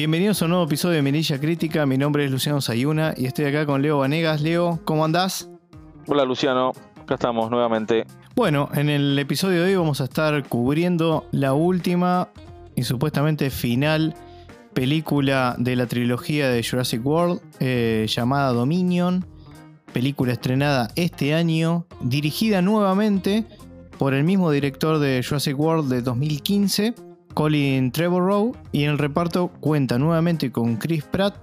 Bienvenidos a un nuevo episodio de Mirilla Crítica. Mi nombre es Luciano Sayuna y estoy acá con Leo Vanegas. Leo, ¿cómo andás? Hola Luciano, acá estamos nuevamente. Bueno, en el episodio de hoy vamos a estar cubriendo la última y supuestamente final película de la trilogía de Jurassic World eh, llamada Dominion. Película estrenada este año, dirigida nuevamente por el mismo director de Jurassic World de 2015 Colin Trevorrow y en el reparto cuenta nuevamente con Chris Pratt,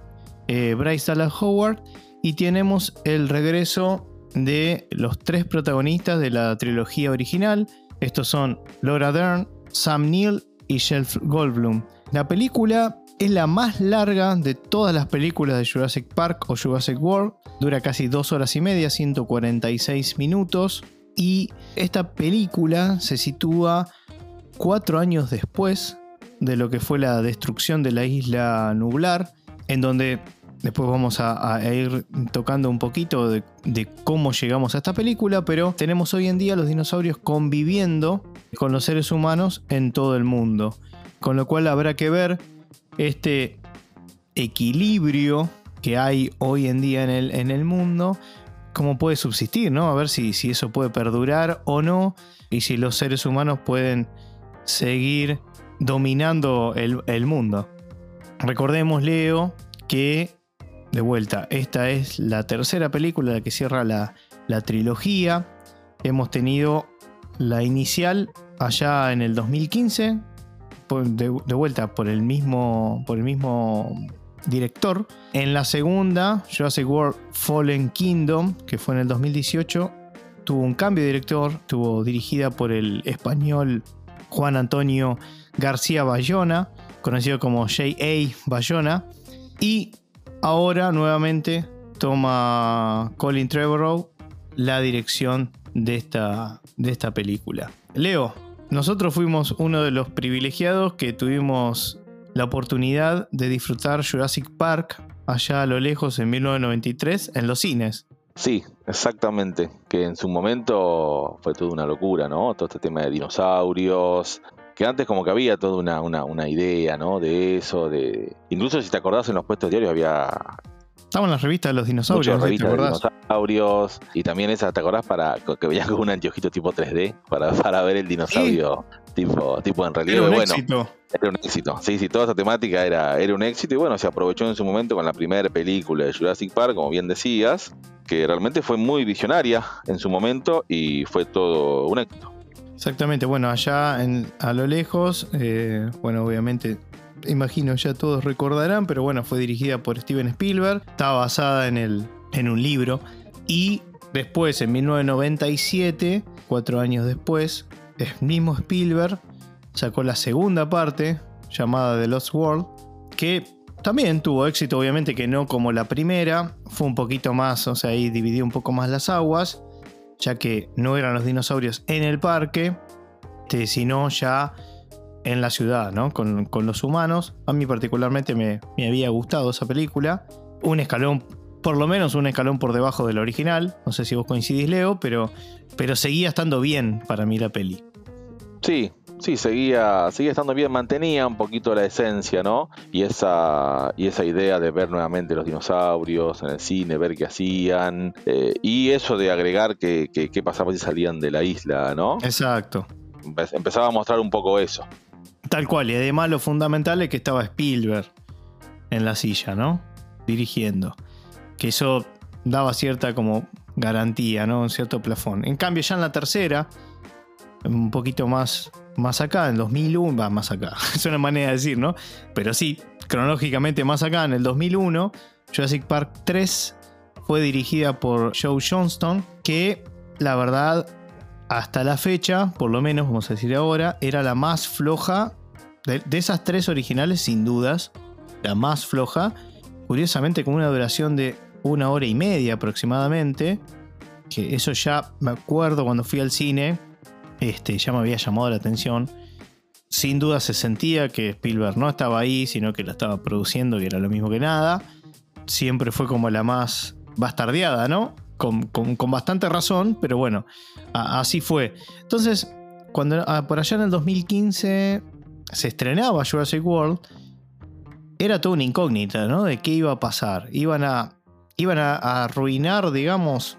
eh, Bryce Dallas Howard y tenemos el regreso de los tres protagonistas de la trilogía original. Estos son Laura Dern, Sam Neill y Shelf Goldblum. La película es la más larga de todas las películas de Jurassic Park o Jurassic World. Dura casi dos horas y media, 146 minutos. Y esta película se sitúa cuatro años después de lo que fue la destrucción de la isla nublar, en donde después vamos a, ir tocando un poquito de, cómo llegamos a esta película, pero tenemos hoy en día los dinosaurios conviviendo con los seres humanos en todo el mundo, con lo cual habrá que ver este equilibrio que hay hoy en día en el, en el mundo, cómo puede subsistir, ¿no? A ver si, si eso puede perdurar o no, y si los seres humanos pueden seguir dominando el, mundo. Recordemos, Leo, que de vuelta, esta es la tercera película la que cierra la, trilogía. Hemos tenido la inicial allá en el 2015, de, vuelta por el, mismo, por el mismo director. En la segunda, Jurassic World Fallen Kingdom, que fue en el 2018, tuvo un cambio de director, estuvo dirigida por el español Juan Antonio García Bayona, conocido como J.A. Bayona. Y ahora nuevamente toma Colin Trevorrow la dirección de esta, de esta película. Leo, nosotros fuimos uno de los privilegiados que tuvimos la oportunidad de disfrutar Jurassic Park allá a lo lejos en 1993 en los cines. Sí, exactamente. Que en su momento fue toda una locura, ¿no? Todo este tema de dinosaurios. Que antes como que había toda una, una, una idea, ¿no? De eso, de... Incluso si te acordás en los puestos diarios había Estaban las revistas de los dinosaurios, revistas de dinosaurios. Y también esa, ¿te acordás? Para, que veías con un anteojito tipo 3D para, para ver el dinosaurio tipo, tipo en realidad. Era un bueno, éxito. Era un éxito. Sí, sí, toda esa temática era, era un éxito. Y bueno, se aprovechó en su momento con la primera película de Jurassic Park, como bien decías, que realmente fue muy visionaria en su momento y fue todo un éxito. Exactamente, bueno, allá en, a lo lejos, eh, bueno, obviamente imagino ya todos recordarán, pero bueno, fue dirigida por Steven Spielberg, estaba basada en, el, en un libro. Y después, en 1997, cuatro años después, el mismo Spielberg sacó la segunda parte llamada The Lost World, que también tuvo éxito, obviamente que no como la primera, fue un poquito más, o sea, ahí dividió un poco más las aguas, ya que no eran los dinosaurios en el parque, sino ya en la ciudad, ¿no? Con, los humanos. A mí particularmente me, había gustado esa película. Un escalón, por lo menos un escalón por debajo del original. No sé si vos coincidís, Leo, pero, pero seguía estando bien para mí la peli. Sí, sí, seguía, seguía estando bien, mantenía un poquito la esencia, ¿no? Y esa, y esa idea de ver nuevamente los dinosaurios en el cine, ver qué hacían, eh, y eso de agregar qué que, pasaba si salían de la isla, ¿no? Exacto. Empezaba a mostrar un poco eso. Tal cual, y además lo fundamental es que estaba Spielberg en la silla, ¿no? Dirigiendo. Que eso daba cierta como garantía, ¿no? Un cierto plafón. En cambio, ya en la tercera, un poquito más, más acá, en 2001, va más acá, es una manera de decir, ¿no? Pero sí, cronológicamente más acá, en el 2001, Jurassic Park 3 fue dirigida por Joe Johnston, que la verdad hasta la fecha, por lo menos vamos a decir ahora, era la más floja de, esas tres originales, sin dudas, la más floja. Curiosamente, con una duración de una hora y media aproximadamente. Que eso ya me acuerdo cuando fui al cine, este, ya me había llamado la atención. Sin duda se sentía que Spielberg no estaba ahí, sino que la estaba produciendo, que era lo mismo que nada. Siempre fue como la más bastardeada, ¿no? Con, bastante razón, pero bueno, así fue. Entonces, cuando por allá en el 2015 se estrenaba Jurassic World, era toda una incógnita, ¿no? De qué iba a pasar. Iban a, iban a, arruinar, digamos,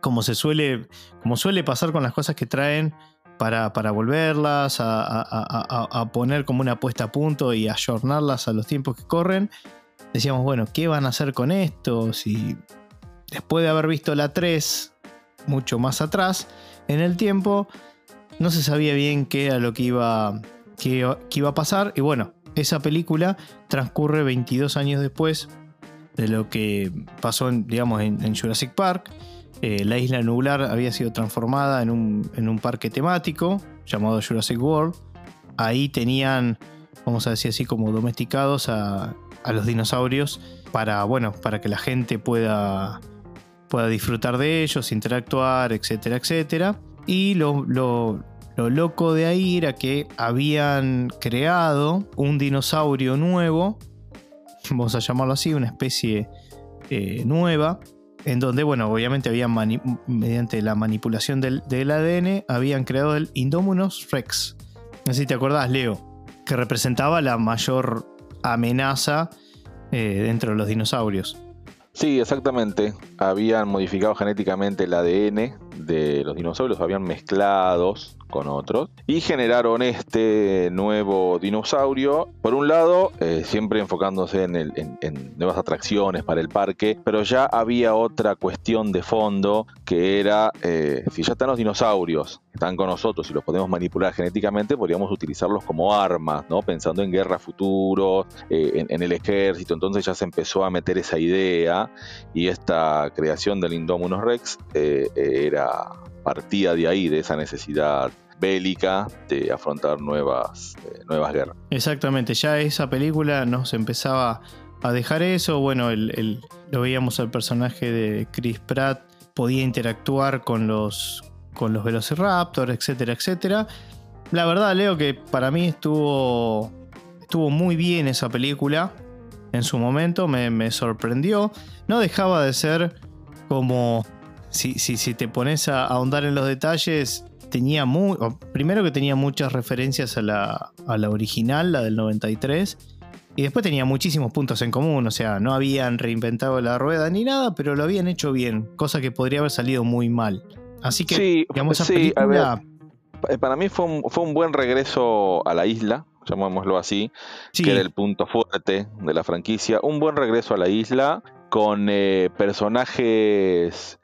como se suele, como suele pasar con las cosas que traen para, para volverlas, a, poner como una puesta a punto y ayornarlas a los tiempos que corren. Decíamos, bueno, ¿qué van a hacer con esto? Después de haber visto la 3 mucho más atrás en el tiempo, no se sabía bien qué era lo que iba, iba a pasar. Y bueno, esa película transcurre 22 años después de lo que pasó, digamos, en, Jurassic Park. Eh, la isla nublar había sido transformada en un, parque temático llamado Jurassic World. Ahí tenían, vamos a decir así, como domesticados a, los dinosaurios para, bueno, para que la gente pueda, pueda disfrutar de ellos, interactuar, etcétera, etcétera. Y lo, lo loco de ahí era que habían creado un dinosaurio nuevo, vamos a llamarlo así, una especie eh, nueva, en donde, bueno, obviamente habían mediante la manipulación del, ADN, habían creado el Indominus Rex. No sé si te acordás, Leo, que representaba la mayor amenaza eh, dentro de los dinosaurios. Sí, exactamente. Habían modificado genéticamente el ADN de los dinosaurios, habían mezclados con otros y generaron este nuevo dinosaurio. Por un lado, eh, siempre enfocándose en, nuevas atracciones para el parque, pero ya había otra cuestión de fondo que era, eh, si ya están los dinosaurios, están con nosotros y los podemos manipular genéticamente, podríamos utilizarlos como armas, ¿no? Pensando en guerra futuro, eh, en, el ejército, entonces ya se empezó a meter esa idea y esta creación del Indominus Rex era partía de ahí, de esa necesidad bélica de afrontar nuevas, eh, nuevas guerras. Exactamente, ya esa película nos empezaba a dejar eso, bueno, el, lo veíamos al personaje de Chris Pratt, podía interactuar con los, con los Velociraptor, etcétera, etcétera. La verdad, Leo, que para mí estuvo, estuvo muy bien esa película. En su momento me, me sorprendió. No dejaba de ser como si, si, te pones a ahondar en los detalles, tenía muy. Primero que tenía muchas referencias a la, a la original, la del 93. Y después tenía muchísimos puntos en común, o sea, no habían reinventado la rueda ni nada, pero lo habían hecho bien, cosa que podría haber salido muy mal. Así que, sí, digamos, sí, película... Eh, para mí fue un, fue un buen regreso a la isla, llamémoslo así, que era el punto fuerte de la franquicia. Un buen regreso a la isla con eh, personajes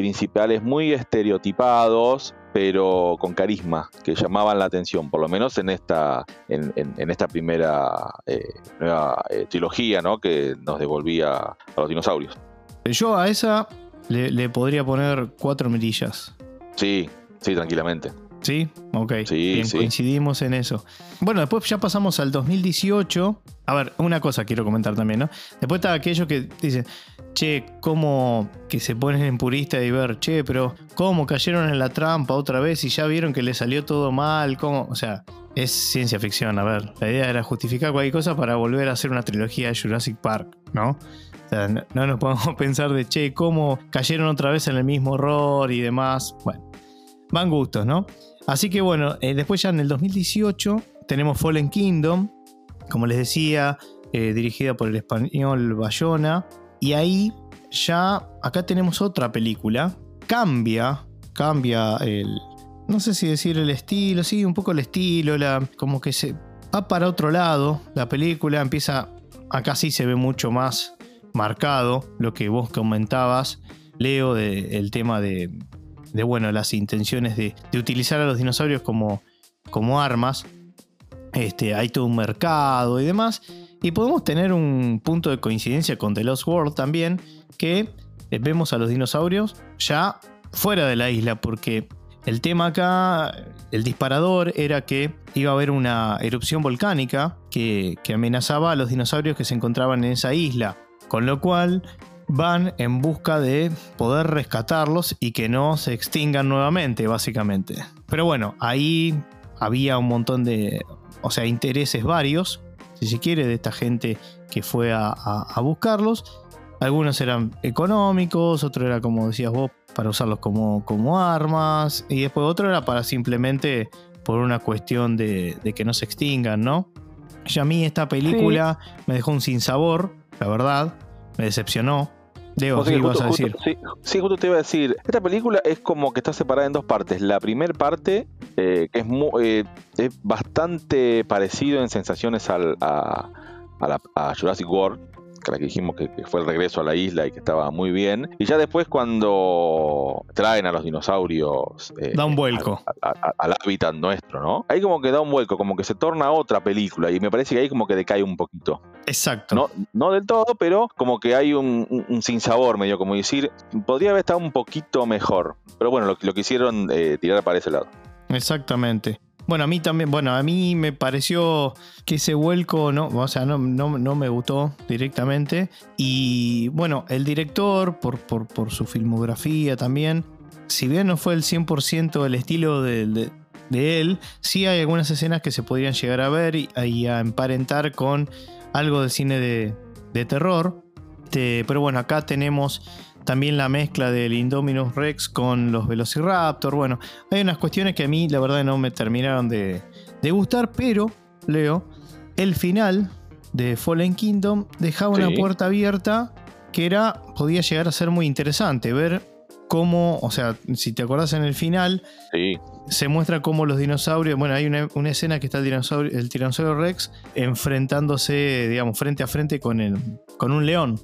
principales muy estereotipados, pero con carisma, que llamaban la atención, por lo menos en esta, en, esta primera eh, nueva eh, trilogía ¿no? que nos devolvía a los dinosaurios. Yo a esa le, podría poner cuatro mirillas. Sí, sí, tranquilamente. ¿Sí? Ok. Sí, Bien, coincidimos en eso. Bueno, después ya pasamos al 2018. A ver, una cosa quiero comentar también, ¿no? Después está aquello que dicen, che, cómo que se ponen en purista y ver, che, pero cómo cayeron en la trampa otra vez y ya vieron que le salió todo mal, cómo, o sea, es ciencia ficción, a ver, la idea era justificar cualquier cosa para volver a hacer una trilogía de Jurassic Park, ¿no? O sea, no, nos podemos pensar de, che, cómo cayeron otra vez en el mismo horror y demás. Bueno, van gustos, ¿no? Así que bueno, eh, después ya en el 2018 tenemos Fallen Kingdom, como les decía, eh, dirigida por el español Bayona. Y ahí ya, acá tenemos otra película. Cambia, cambia el, no sé si decir el estilo, sí, un poco el estilo, la, como que se va para otro lado. La película empieza, acá sí se ve mucho más marcado lo que vos comentabas, Leo, del tema de, de, bueno, las intenciones de, de, utilizar a los dinosaurios como, como armas. Este, hay todo un mercado y demás. Y podemos tener un punto de coincidencia con The Lost World también, que eh, vemos a los dinosaurios ya fuera de la isla, porque el tema acá, el disparador era que iba a haber una erupción volcánica que, que amenazaba a los dinosaurios que se encontraban en esa isla, con lo cual van en busca de poder rescatarlos y que no se extingan nuevamente, básicamente. Pero bueno, ahí había un montón de, o sea, intereses varios si se quiere, de esta gente que fue a, buscarlos. Algunos eran económicos, otro era, como decías vos, para usarlos como, como armas, y después otro era para simplemente por una cuestión de, que no se extingan, ¿no? Ya a mí esta película me dejó un sinsabor, la verdad. Me decepcionó. ¿Qué ibas a decir? sí, sí, justo te iba a decir. Esta película es como que está separada en dos partes. La primera parte, eh, es, eh, es bastante parecido en sensaciones al, a, a Jurassic World, que la que dijimos que, fue el regreso a la isla y que estaba muy bien. Y ya después cuando traen a los dinosaurios... Eh, da un vuelco. Al, hábitat nuestro, ¿no? Ahí como que da un vuelco, como que se torna otra película y me parece que ahí como que decae un poquito. Exacto. No, no del todo, pero como que hay un, un, sinsabor medio, como decir, podría haber estado un poquito mejor. Pero bueno, lo, lo quisieron eh, tirar para ese lado. Exactamente. Bueno, a mí también, bueno, a mí me pareció que ese vuelco, no, o sea, no, no, me gustó directamente. Y bueno, el director, por, por, su filmografía también, si bien no fue el 100% el estilo de, él, sí hay algunas escenas que se podrían llegar a ver y, a emparentar con algo de cine de, de terror. Este, pero bueno, acá tenemos también la mezcla del Indominus Rex con los Velociraptor. Bueno, hay unas cuestiones que a mí la verdad no me terminaron de, gustar, pero, Leo, el final de Fallen Kingdom dejaba una puerta abierta que era, podía llegar a ser muy interesante, ver cómo, o sea, si te acordás en el final, se muestra cómo los dinosaurios, bueno, hay una, escena que está el dinosaurio, el tiranosaurio Rex enfrentándose, digamos, frente a frente con, el, con un león.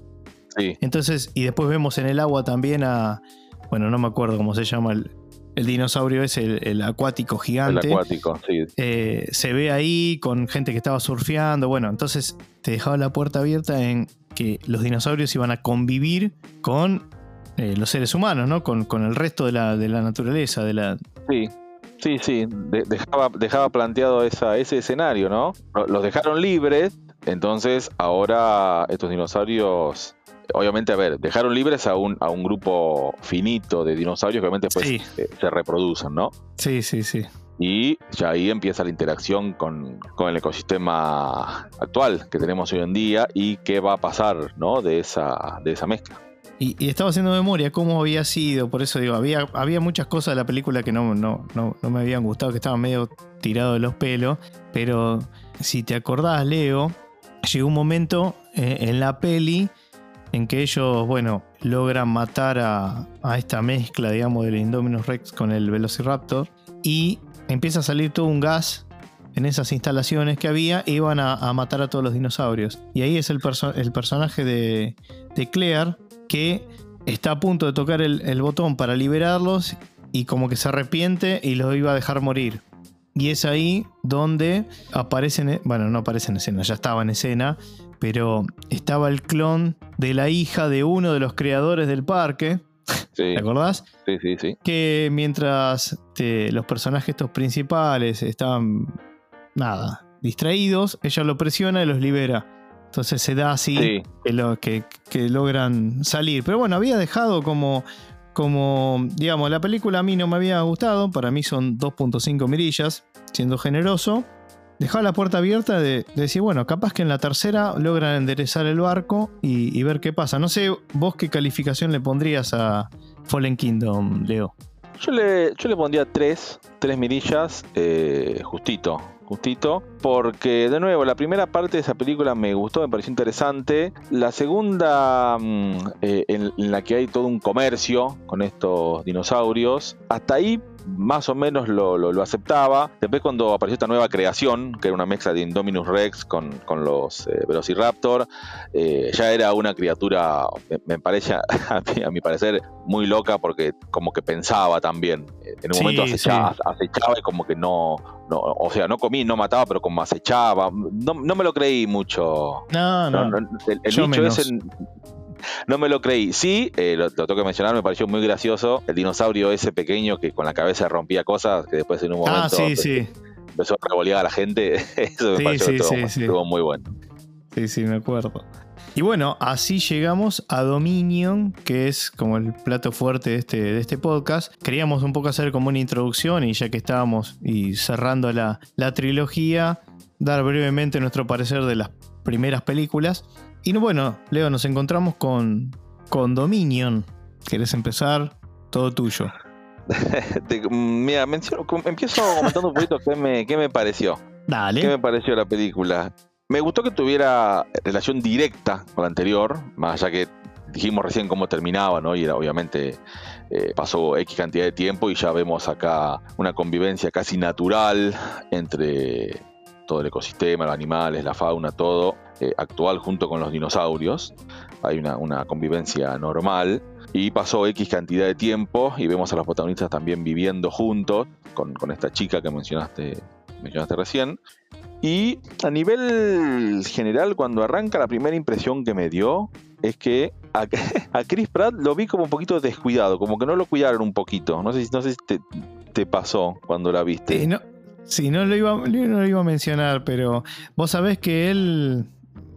Entonces, y después vemos en el agua también a, bueno, no me acuerdo cómo se llama el, dinosaurio es el, acuático gigante. El acuático, sí. Eh, se ve ahí con gente que estaba surfeando. Bueno, entonces te dejaba la puerta abierta en que los dinosaurios iban a convivir con eh, los seres humanos, ¿no? Con, con el resto de la, de la, naturaleza, de la. Sí. Sí, sí, dejaba, dejaba planteado esa, ese escenario, ¿no? Los dejaron libres, entonces ahora estos dinosaurios obviamente, a ver, dejaron libres a un, a un grupo finito de dinosaurios que obviamente pues, eh, se reproducen, ¿no? Sí, sí, sí. Y ya ahí empieza la interacción con, el ecosistema actual que tenemos hoy en día y qué va a pasar, ¿no? De esa, de esa mezcla. Y, estaba haciendo memoria cómo había sido, por eso digo, había, había muchas cosas de la película que no, no, no, me habían gustado, que estaban medio tirados de los pelos, pero si te acordás, Leo, llegó un momento eh, en la peli en que ellos, bueno, logran matar a, esta mezcla, digamos, del Indominus Rex con el Velociraptor y empieza a salir todo un gas en esas instalaciones que había e iban a, matar a todos los dinosaurios. Y ahí es el, personaje de, de, Claire que está a punto de tocar el, el botón para liberarlos y como que se arrepiente y los iba a dejar morir. Y es ahí donde aparecen, bueno, no aparece en escena, ya estaba en escena, pero estaba el clon de la hija de uno de los creadores del parque. ¿Te acordás? Sí, sí, sí. Que mientras los personajes estos principales estaban, nada, distraídos, ella lo presiona y los libera. Entonces se da así que, que, logran salir. Pero bueno, había dejado como, como, digamos, la película a mí no me había gustado. Para mí son 2.5 mirillas, siendo generoso dejaba la puerta abierta de, decir, bueno, capaz que en la tercera logran enderezar el barco y, ver qué pasa. No sé, vos qué calificación le pondrías a Fallen Kingdom, Leo. Yo le, yo le pondría tres, tres mirillas, eh, justito, justito, porque de nuevo, la primera parte de esa película me gustó, me pareció interesante. La segunda, mm, eh, en, la que hay todo un comercio con estos dinosaurios, hasta ahí más o menos lo, lo, aceptaba. Después cuando apareció esta nueva creación, que era una mezcla de Indominus Rex con, con los eh, Velociraptor, eh, ya era una criatura, me, parece, a mi, parecer, muy loca porque como que pensaba también. En un momento acechaba, y como que no, no, o sea, no comí, no mataba, pero como acechaba. No, no me lo creí mucho. No, no. el, el ese no me lo creí. Sí, eh, lo, tengo que mencionar, me pareció muy gracioso. El dinosaurio ese pequeño que con la cabeza rompía cosas, que después en un ah, momento empezó a revolear a la gente. Eso me pareció muy bueno. Sí, sí, me acuerdo. Y bueno, así llegamos a Dominion, que es como el plato fuerte de este, de este podcast. Queríamos un poco hacer como una introducción y ya que estábamos y cerrando la, la trilogía, dar brevemente nuestro parecer de las primeras películas. Y bueno, Leo, nos encontramos con, con Dominion. ¿Querés empezar? Todo tuyo. Mira, empiezo comentando un poquito qué me, qué me pareció. Dale. ¿Qué me pareció la película? Me gustó que tuviera relación directa con la anterior, más allá que dijimos recién cómo terminaba, ¿no? Y era, obviamente eh, pasó X cantidad de tiempo y ya vemos acá una convivencia casi natural entre todo el ecosistema, los animales, la fauna, todo, eh, actual junto con los dinosaurios. Hay una, una convivencia normal. Y pasó X cantidad de tiempo y vemos a los protagonistas también viviendo juntos con, con esta chica que mencionaste, mencionaste recién. Y a nivel general, cuando arranca, la primera impresión que me dio es que a, Chris Pratt lo vi como un poquito descuidado, como que no lo cuidaron un poquito. No sé no sé si te, te pasó cuando la viste. Eh, no, sí, no lo, iba, no lo iba a mencionar, pero vos sabés que él,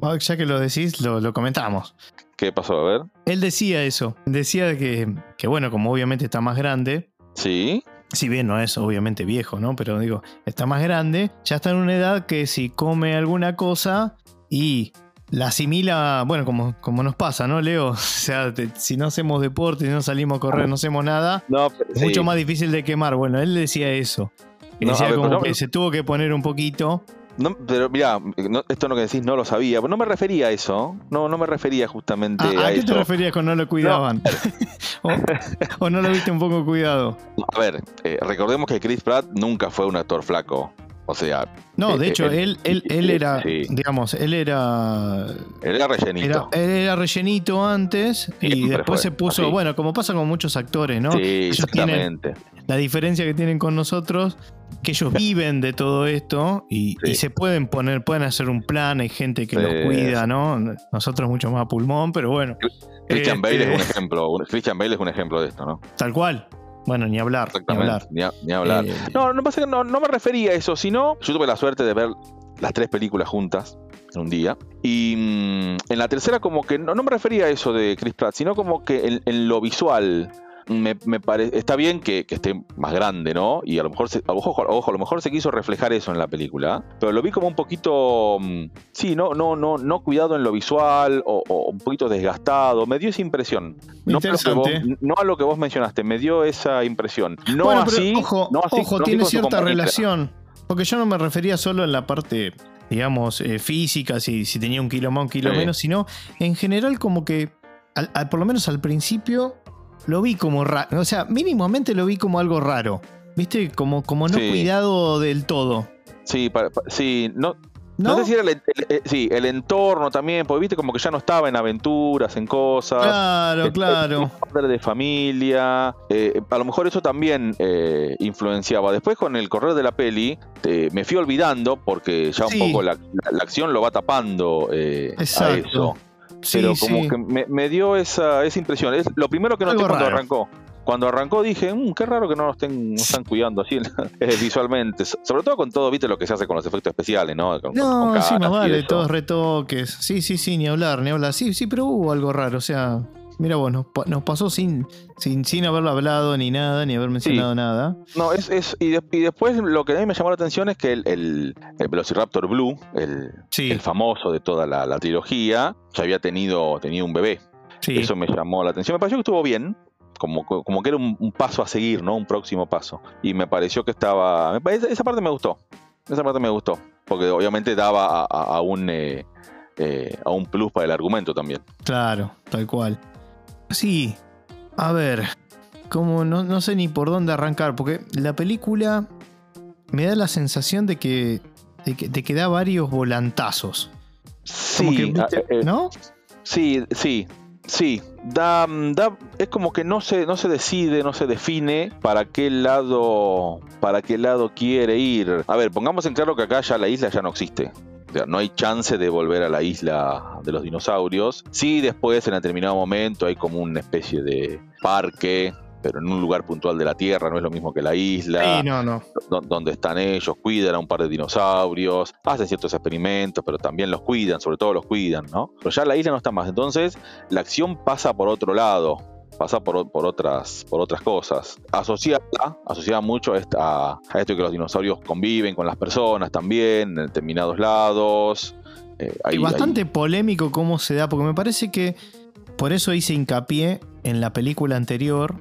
ah, ya que lo decís, lo, lo comentamos. ¿Qué pasó? A ver. Él decía eso. Decía que, que, bueno, como obviamente está más grande. Sí. Si bien no es obviamente viejo, ¿no? Pero digo, está más grande. Ya está en una edad que si come alguna cosa y la asimila, bueno, como, como nos pasa, ¿no, Leo? O sea, te, si no hacemos deporte, si no salimos a correr, no hacemos nada, No, es mucho más difícil de quemar. Bueno, él decía eso. No, decía a ver, como no- que se tuvo que poner un poquito. No, pero mira, esto no que decís no lo sabía, no me refería a eso. No, no me refería justamente ¿A, a, a qué te referías con no lo cuidaban? o, o no lo viste un poco cuidado? A ver, eh, recordemos que Chris Pratt nunca fue un actor flaco. O sea, No, de Eh, hecho, eh, él, él, él eh, era, sí. digamos, él era él era rellenito. Era, él era rellenito antes y Siempre después fue se puso, así. bueno, como pasa con muchos actores, ¿no? sí, Ellos tienen exactamente. la diferencia que tienen con nosotros, que ellos viven de todo esto y, Sí. y se pueden poner, pueden hacer un plan, hay gente que los cuida, ¿no? Nosotros mucho más a pulmón, pero bueno, Christian Este- Bale es un ejemplo. un- Christian Bale es un ejemplo de esto, ¿no? tal cual. Bueno, ni hablar, ni hablar. Ni, a- ni hablar. Eh, No, no pasa que no, no me refería a eso, sino yo tuve la suerte de ver las tres películas juntas en un día. Y mm, en la tercera como que no, no me refería a eso de Chris Pratt, sino como que en, en lo visual me, me parece está bien que, que esté más grande, ¿no? Y a lo mejor se, ojo, ojo, a lo mejor se quiso reflejar eso en la película, pero lo vi como un poquito mm, sí, no no no no cuidado en lo visual o, o un poquito desgastado, me dio esa impresión. No a, lo que vos, Interesante. no a lo que vos mencionaste, me dio esa impresión. No bueno, pero así, ojo, no así- ojo, no así tiene cierta relación. Porque yo no me refería solo en la parte, digamos, eh, física, si, si tenía un kilo más, un kilo Sí. menos, sino en general como que, al- al- por lo menos al principio, lo vi como raro. O sea, mínimamente lo vi como algo raro. ¿Viste? Como, como no Sí. cuidado del todo. Sí, pa- pa- sí, no, ¿No? no sé si era el, el- el- sí, el entorno también, porque viste como que ya no estaba en aventuras, en cosas. Claro, Eh, claro. padre de familia. eh, a lo mejor eso también eh, influenciaba. Después con el correr de la peli eh, me fui olvidando porque ya un Sí. poco la, la- la acción lo va tapando eh, a Exacto. eso. Sí, Pero como sí. que me, me dio esa, esa impresión. Es lo primero que noté cuando arrancó. Cuando arrancó dije, "Mm, qué raro que no nos estén, nos están cuidando así eh, visualmente. So- Sobre todo con todo, viste lo que se hace con los efectos especiales, ¿no? Con- No, con sí, más vale, todos retoques. Sí, sí, sí, ni hablar, ni hablar. Sí, sí, pero hubo algo raro. O sea, mira vos, nos, pa- nos pasó sin, sin, sin haberlo hablado ni nada, ni haber mencionado nada. No, es, es y, de- y después lo que a mí me llamó la atención es que el, el- el Velociraptor Blue, el, Sí, el famoso de toda la, la trilogía, ya había tenido, tenido un bebé. sí. Eso me llamó la atención. Me pareció que estuvo bien. Como, como que era un, un paso a seguir, ¿no? Un próximo paso. Y me pareció que estaba. esa parte me gustó. Esa parte me gustó. Porque obviamente daba a, a- a un, eh, eh, a un plus para el argumento también. Claro, tal cual. Sí, a ver, como no, no sé ni por dónde arrancar, porque la película me da la sensación de que, de que, de que da varios volantazos. Como Sí, ah, eh, ¿no? Sí, sí, sí. Da, da, es como que no se, no se decide, no se define para qué lado, para qué lado quiere ir. A ver, pongamos en claro que acá ya la isla ya no existe. O sea, no hay chance de volver a la isla de los dinosaurios. Sí, después en determinado momento hay como una especie de parque, pero en un lugar puntual de la Tierra, no es lo mismo que la isla Sí, no, no. do- donde están ellos, cuidan a un par de dinosaurios, hacen ciertos experimentos, pero también los cuidan, sobre todo los cuidan, ¿no? Pero ya la isla no está más, entonces la acción pasa por otro lado, pasa por, otras, por otras cosas. Asociada, asociada mucho a, esta- a esto que los dinosaurios conviven con las personas también, en determinados lados. eh, Y bastante hay- polémico cómo se da, porque me parece que por eso hice hincapié en la película anterior,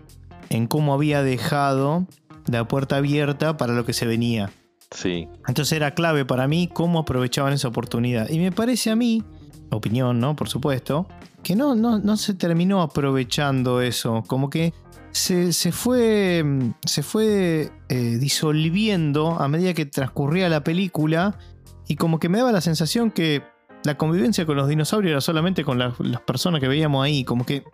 en cómo había dejado la puerta abierta para lo que se venía. Sí. Entonces era clave para mí cómo aprovechaban esa oportunidad. Y me parece a mí, opinión, ¿no? Por supuesto, que no, no, no se terminó aprovechando eso. Como que se, se fue, se fue eh, disolviendo a medida que transcurría la película. Y como que me daba la sensación que la convivencia con los dinosaurios era solamente con las personas que veíamos ahí. Como que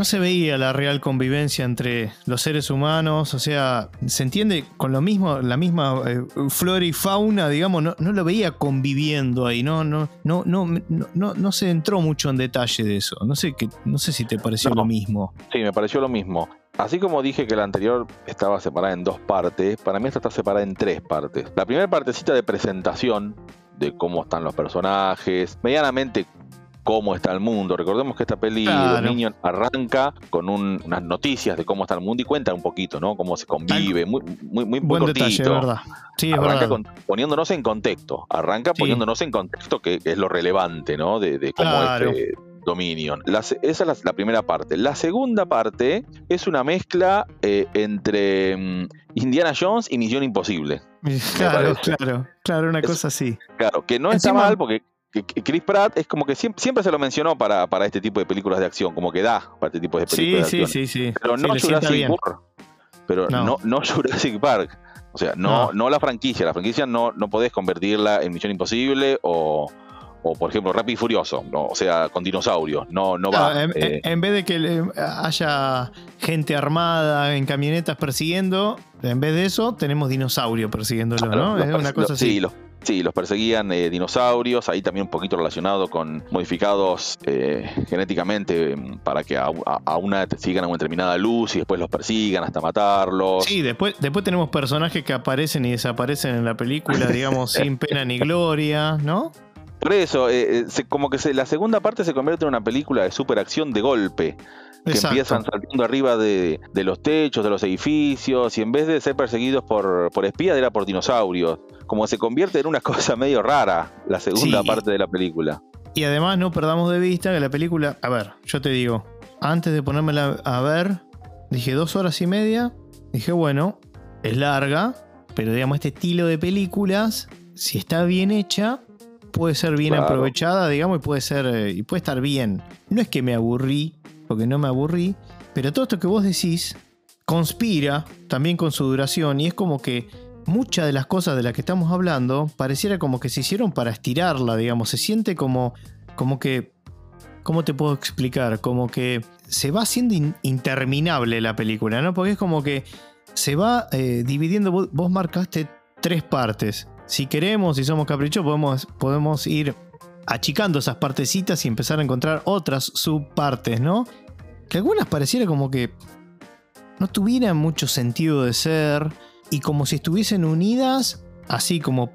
no se veía la real convivencia entre los seres humanos, o sea, se entiende con lo mismo, la misma eh, flora y fauna, digamos, no, lo veía conviviendo ahí, no, no, no, no, no, no se entró mucho en detalle de eso. No sé, que, no sé si te pareció lo mismo. Sí, me pareció lo mismo. Así como dije que la anterior estaba separada en dos partes, para mí esta está separada en tres partes. La primera partecita de presentación de cómo están los personajes, medianamente cómo está el mundo. Recordemos que esta peli de Minion arranca con unas noticias de cómo está el mundo y cuenta un poquito, ¿no? Cómo se convive, muy, muy, muy, Buen cortito. verdad. Sí, arranca poniéndonos en contexto. Arranca poniéndonos en contexto que es lo relevante, ¿no? De, cómo es Dominion. esa es la, primera parte. La segunda parte es una mezcla eh, entre mm, Indiana Jones y Misión Imposible. Claro, claro, claro, una cosa así. Claro, que no está mal porque Chris Pratt es como que siempre, se lo mencionó para, para, este tipo de películas de acción, como que da para este tipo de películas sí, de acción. Sí, sí, sí. Pero no Jurassic Park. Pero no. no, Jurassic Park. O sea, no, no. la franquicia. La franquicia no, no podés convertirla en Misión Imposible o, o por ejemplo Rápido y Furioso, ¿no? o sea, con dinosaurios, no, no va. Eh. En, vez de que haya gente armada en camionetas persiguiendo, en vez de eso tenemos dinosaurio persiguiéndolo, ¿no? Es una cosa así. Sí, Sí, los perseguían eh, dinosaurios, ahí también un poquito relacionado con modificados eh, genéticamente mm, para que a, una sigan a una determinada luz y después los persigan hasta matarlos. Sí, después, después tenemos personajes que aparecen y desaparecen en la película, digamos, sin pena ni gloria, ¿no? Por eso, eh, como que la segunda parte se convierte en una película de superacción de golpe que empiezan saltando arriba de, los techos, de los edificios, y en vez de ser perseguidos por, por espías, era por dinosaurios. Como se convierte en una cosa medio rara la segunda parte de la película. Y además no perdamos de vista que la película, a ver, yo te digo, antes de ponérmela a ver, dije dos horas y media, dije, bueno, es larga, pero digamos, este estilo de películas, si está bien hecha, puede ser bien aprovechada, digamos, y puede ser, eh, y puede estar bien. No es que me aburrí, porque no me aburrí, pero todo esto que vos decís conspira también con su duración y es como que muchas de las cosas de las que estamos hablando pareciera como que se hicieron para estirarla, digamos, se siente como, como que, ¿cómo te puedo explicar? Como que se va haciendo interminable la película, ¿no? Porque es como que se va eh, dividiendo, vos, marcaste tres partes. Si queremos, si somos caprichosos, podemos, podemos ir achicando esas partecitas y empezar a encontrar otras subpartes, ¿no? Que algunas pareciera como que no tuvieran mucho sentido de ser y como si estuviesen unidas, así como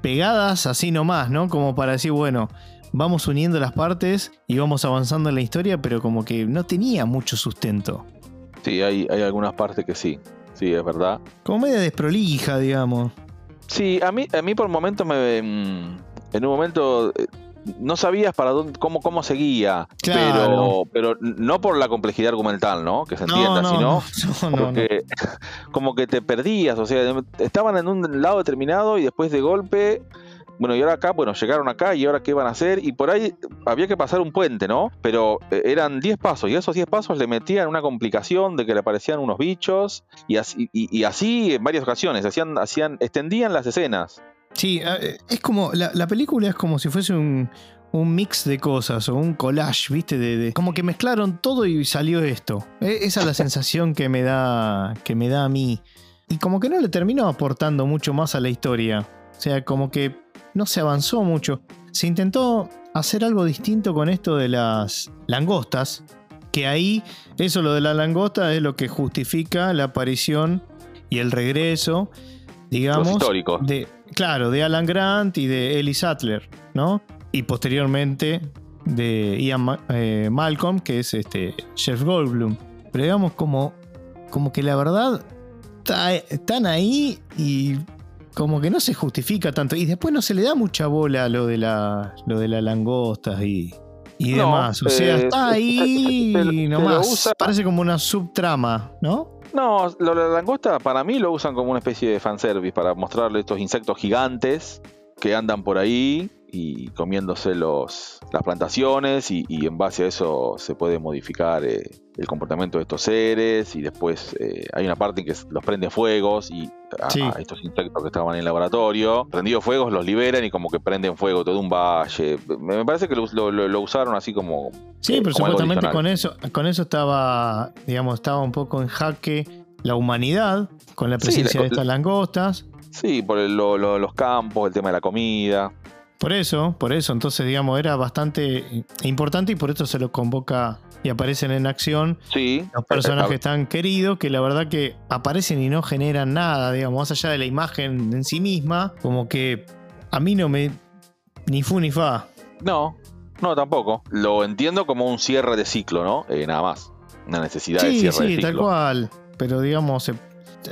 pegadas, así nomás, ¿no? Como para decir, bueno, vamos uniendo las partes y vamos avanzando en la historia, pero como que no tenía mucho sustento. Sí, hay, hay algunas partes que sí, sí, es verdad. Como media desprolija, digamos. Sí, a mí, a mí por momentos me... En un momento eh, no sabías para dónde, cómo, cómo seguía, pero, pero no por la complejidad argumental, ¿no? Que se entienda, sino porque como que te perdías, o sea, estaban en un lado determinado y después de golpe, bueno, y ahora acá, bueno, llegaron acá y ahora qué van a hacer, y por ahí había que pasar un puente, ¿no? Pero eh, eran 10 pasos, y esos 10 pasos le metían una complicación de que le aparecían unos bichos, y así, y, así en varias ocasiones, hacían, hacían, extendían las escenas. Sí, eh, es como. La, película es como si fuese un, mix de cosas o un collage, ¿viste? De, como que mezclaron todo y salió esto. E, esa es la sensación que me da. que me da a mí. Y como que no le terminó aportando mucho más a la historia. O sea, como que no se avanzó mucho. Se intentó hacer algo distinto con esto de las langostas. Que ahí, eso lo de la langosta es lo que justifica la aparición y el regreso, digamos, de Claro, de Alan Grant y de Ellie Sattler, ¿no? Y posteriormente de Ian eh, Malcolm, que es este Jeff Goldblum. Pero digamos como, como que la verdad están ahí y como que no se justifica tanto. Y después no se le da mucha bola a lo de la, lo de las langostas y, demás. O sea, eh, está ahí nomás. Parece como una subtrama, ¿no? No, lo la langosta para mí lo usan como una especie de fanservice para mostrarle estos insectos gigantes que andan por ahí y comiéndose los, las plantaciones y, y en base a eso se puede modificar eh, el comportamiento de estos seres y después eh, hay una parte en que los prende fuegos y a, Sí. a estos insectos que estaban en el laboratorio, prendidos fuegos los liberan y como que prenden fuego todo un valle. Me, parece que lo, lo- lo usaron así como... Sí, pero como supuestamente con eso, con eso estaba, digamos, estaba un poco en jaque la humanidad con la Sí, presencia la- de estas langostas. Sí, por el- lo- lo- los campos, el tema de la comida. Por eso, por eso, entonces, digamos, era bastante importante y por eso se los convoca y aparecen en acción Sí. los personajes tan queridos que la verdad que aparecen y no generan nada, digamos, más allá de la imagen en sí misma, como que a mí no me... ni fu ni fa. No, no, tampoco. Lo entiendo como un cierre de ciclo, ¿no? Eh, nada más. Una necesidad de Sí, cierre de sí, ciclo. tal cual. Pero digamos, se-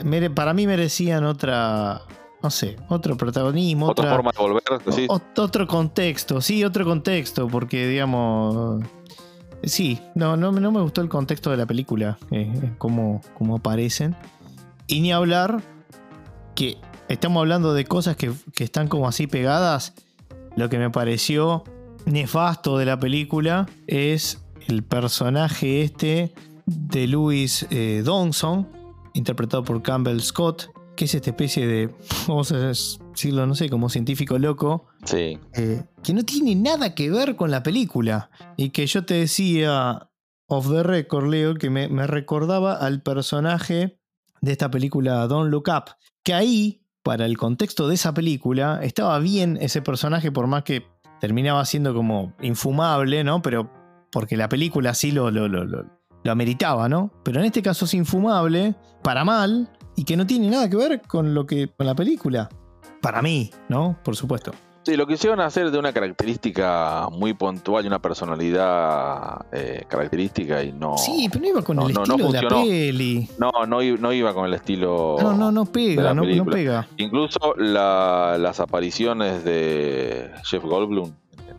mere- para mí merecían otra, no sé, otro protagonismo, Otra otra, forma de volver, ¿sí? otro contexto, sí, otro contexto, porque digamos, sí, no, no, no me gustó el contexto de la película, eh, cómo, cómo aparecen. Y ni hablar que estamos hablando de cosas que, que están como así pegadas. Lo que me pareció nefasto de la película es el personaje este de Louis eh, Donson, interpretado por Campbell Scott, que es esta especie de, vamos a decirlo, no sé, como científico loco, Sí. eh, que no tiene nada que ver con la película. Y que yo te decía, off the record, Leo, que me, me recordaba al personaje de esta película Don't Look Up. Que ahí, para el contexto de esa película, estaba bien ese personaje, por más que terminaba siendo como infumable, ¿no? Pero porque la película sí lo, lo, lo, lo, lo ameritaba, ¿no? Pero en este caso es infumable, para mal, y que no tiene nada que ver con lo que con la película. Para mí, ¿no? Por supuesto. Sí, lo quisieron hacer de una característica muy puntual y una personalidad eh, característica y no. Sí, pero no iba con no, el no, no estilo de la peli. No, no, iba con el estilo. No, no, no pega, no, pega. Incluso la- las apariciones de Jeff Goldblum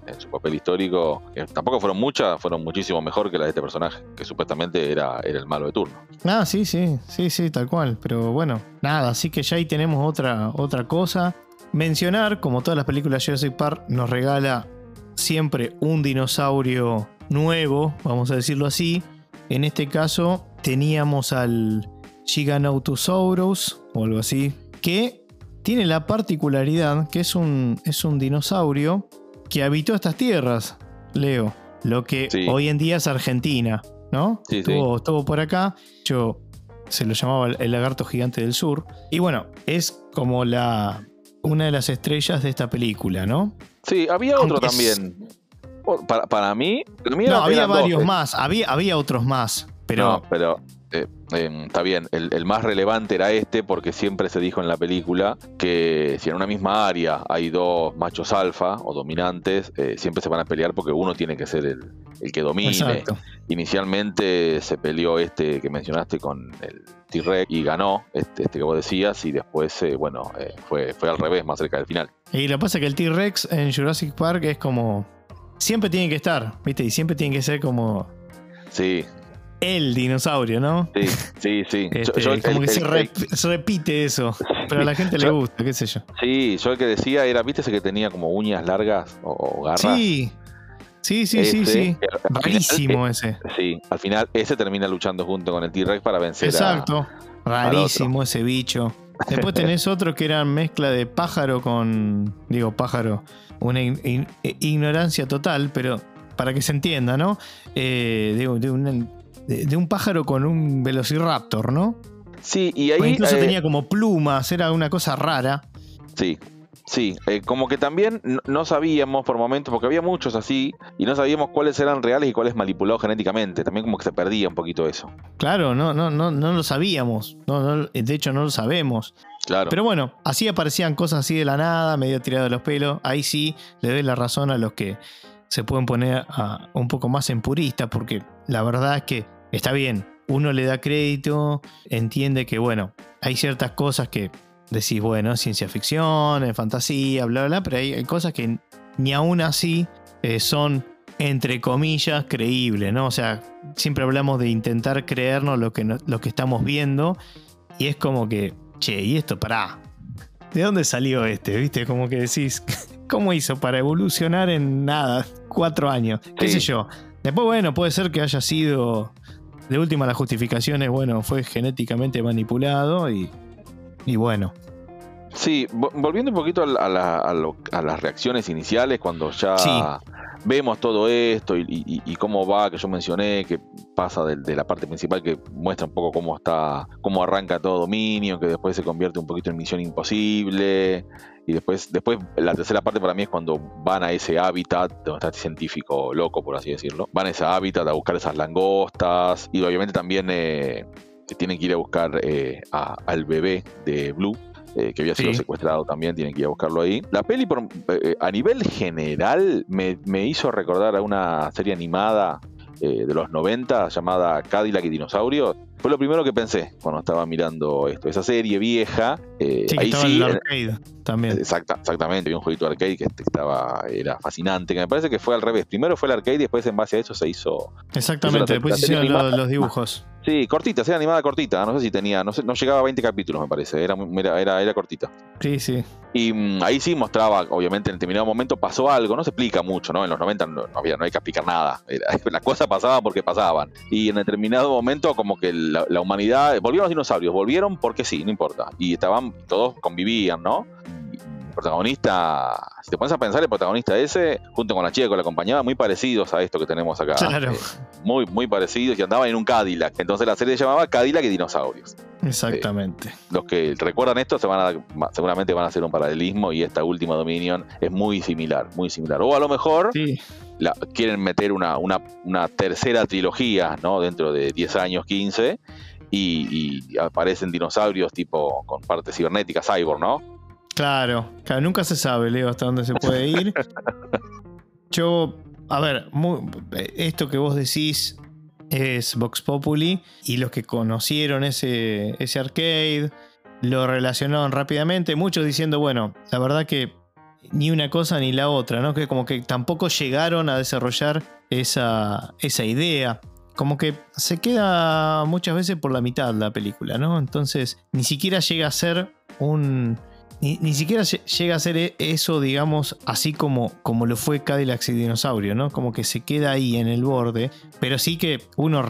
en, su papel histórico, que tampoco fueron muchas, fueron muchísimo mejor que las de este personaje, que supuestamente era, era el malo de turno. Ah, sí, sí, sí, sí, tal cual. Pero bueno, nada, así que ya ahí tenemos otra, otra cosa. Mencionar, como todas las películas Jurassic Park, nos regala siempre un dinosaurio nuevo, vamos a decirlo así. En este caso teníamos al Giganotosaurus o algo así, que tiene la particularidad que es un, es un dinosaurio que habitó estas tierras, Leo, lo que Sí. hoy en día es Argentina, ¿no? Sí, sí. estuvo, estuvo por acá, yo se lo llamaba el, lagarto gigante del sur, y bueno, es como la una de las estrellas de esta película, ¿no? Sí, había otro Aunque también. Para, para mí, para mí No, había dos, varios eh. más, había, había otros más, pero No, pero eh, eh, está bien. El, el más relevante era este porque siempre se dijo en la película que si en una misma área hay dos machos alfa o dominantes, eh, siempre se van a pelear porque uno tiene que ser el, el que domine. exacto. Inicialmente se peleó este que mencionaste con el T-Rex y ganó, este, este que vos decías, y después, eh, bueno, eh, fue, fue al revés, más cerca del final. Y lo que pasa es que el T-Rex en Jurassic Park es como. Siempre tiene que estar, ¿viste? Y siempre tiene que ser como Sí, el dinosaurio, ¿no? sí, sí, sí. Este, yo como el- que se, el- rep- se repite eso. Pero a la gente le gusta, qué sé yo. Sí, yo el que decía era, ¿viste ese que tenía como uñas largas o, o garras? Sí, sí, sí, sí, sí. final, Rarísimo ese. sí, al final ese termina luchando junto con el T-Rex para vencer a- Exacto. Rarísimo ese bicho. Después tenés otro que era mezcla de pájaro con. Digo, pájaro. Una in- in- ignorancia total, pero para que se entienda, ¿no? Eh, de, de un, de- de un pájaro con un velociraptor, ¿no? Sí, y O ahí... incluso eh, tenía como plumas, era una cosa rara. Sí, sí. eh, como que también no, no sabíamos por momentos, porque había muchos así, y no sabíamos cuáles eran reales y cuáles manipulados genéticamente. También como que se perdía un poquito eso. Claro, no, no, no, no lo sabíamos. No, no, de hecho, no lo sabemos. Claro. Pero bueno, así aparecían cosas así de la nada, medio tirado de los pelos. Ahí sí le doy la razón a los que se pueden poner a- un poco más en purista, porque la verdad es que está bien. Uno le da crédito, entiende que, bueno, hay ciertas cosas que decís, bueno, ciencia ficción, fantasía, bla, bla, bla, pero hay, cosas que ni aún así eh, son entre comillas, creíble, ¿no? O sea, siempre hablamos de intentar creernos lo que, lo que estamos viendo y es como que, che, ¿y esto pará? ¿De dónde salió este? ¿Viste? Como que decís, ¿cómo hizo para evolucionar en nada? Cuatro años. ¿Qué sé yo? Después, bueno, puede ser que haya sido. De última, las justificaciones, bueno, fue genéticamente manipulado y. Y bueno. Sí, volviendo un poquito a, las reacciones iniciales, cuando ya vemos todo esto y, cómo va, que yo mencioné, que pasa de, la parte principal que muestra un poco cómo está, cómo arranca todo dominio, que después se convierte un poquito en misión imposible. Y después, después la tercera parte para mí es cuando van a ese hábitat, donde está este científico loco, por así decirlo. Van a ese hábitat a buscar esas langostas. Y obviamente también eh, tienen que ir a buscar eh, al bebé de Blue eh, que había sido secuestrado también, tienen que ir a buscarlo ahí. La peli, eh, a nivel general, me, hizo recordar a una serie animada eh, de los 90 llamada Cadillac y Dinosaurio. Fue lo primero que pensé cuando estaba mirando esto. Esa serie vieja. sí, ahí sí, el arcade también. Exacta, exactamente, había un jueguito de arcade que estaba, era fascinante. Que me parece que fue al revés. Primero fue el arcade y después en base a eso se hizo. Exactamente, después se hicieron los dibujos. Sí, cortita, era animada cortita. No sé si tenía, no, sé, no llegaba a 20 capítulos, me parece. Era, era, era, cortita. Sí, sí. Y mm, ahí sí mostraba, obviamente, en determinado momento pasó algo. No se explica mucho, ¿no? En los 90 no, había, no hay que explicar nada. las cosas pasaban porque pasaban. Y en determinado momento, como que la, humanidad. Volvieron los dinosaurios, volvieron porque sí, no importa. Y estaban, todos convivían, ¿no? Protagonista, si te pones a pensar, el protagonista ese, junto con la chica que lo acompañaba, muy parecidos a esto que tenemos acá. Claro. Eh, muy, muy parecidos y andaban en un Cadillac. Entonces la serie se llamaba Cadillac y Dinosaurios. Exactamente. Eh, los que recuerdan esto se van a, seguramente van a hacer un paralelismo y esta última Dominion es muy similar, muy similar. O a lo mejor quieren meter una, una, tercera trilogía, ¿no? Dentro de 10 años, 15. Y, y, aparecen dinosaurios tipo con partes cibernéticas, cyborg, ¿no? Claro, claro, nunca se sabe, Leo, hasta dónde se puede ir. Yo, a ver, esto que vos decís es Vox Populi y los que conocieron ese, ese arcade lo relacionaron rápidamente, muchos diciendo, bueno, la verdad que ni una cosa ni la otra, ¿no? Que como que tampoco llegaron a desarrollar esa, esa idea. Como que se queda muchas veces por la mitad la película, ¿no? Entonces, ni siquiera llega a ser un, ni, siquiera llega a ser e, eso, digamos, así como, como lo fue Cadillac y Dinosaurio, ¿no? Como que se queda ahí en el borde, pero sí que uno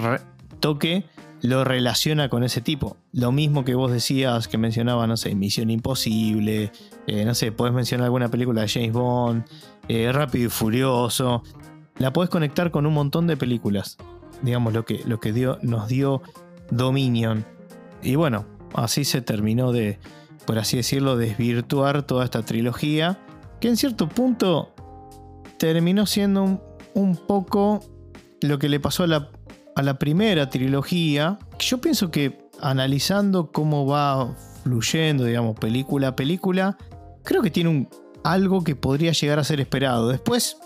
toque lo relaciona con ese tipo. Lo mismo que vos decías, que mencionaba, no sé, Misión Imposible, eh, no sé, podés mencionar alguna película de James Bond, eh, Rápido y Furioso. La podés conectar con un montón de películas. Digamos, lo que, lo que dio, nos dio Dominion. Y bueno, así se terminó de, por así decirlo, desvirtuar toda esta trilogía, que en cierto punto terminó siendo un, poco lo que le pasó a la, a la primera trilogía. Yo pienso que analizando cómo va fluyendo, digamos, película a película, creo que tiene un, algo que podría llegar a ser esperado. Después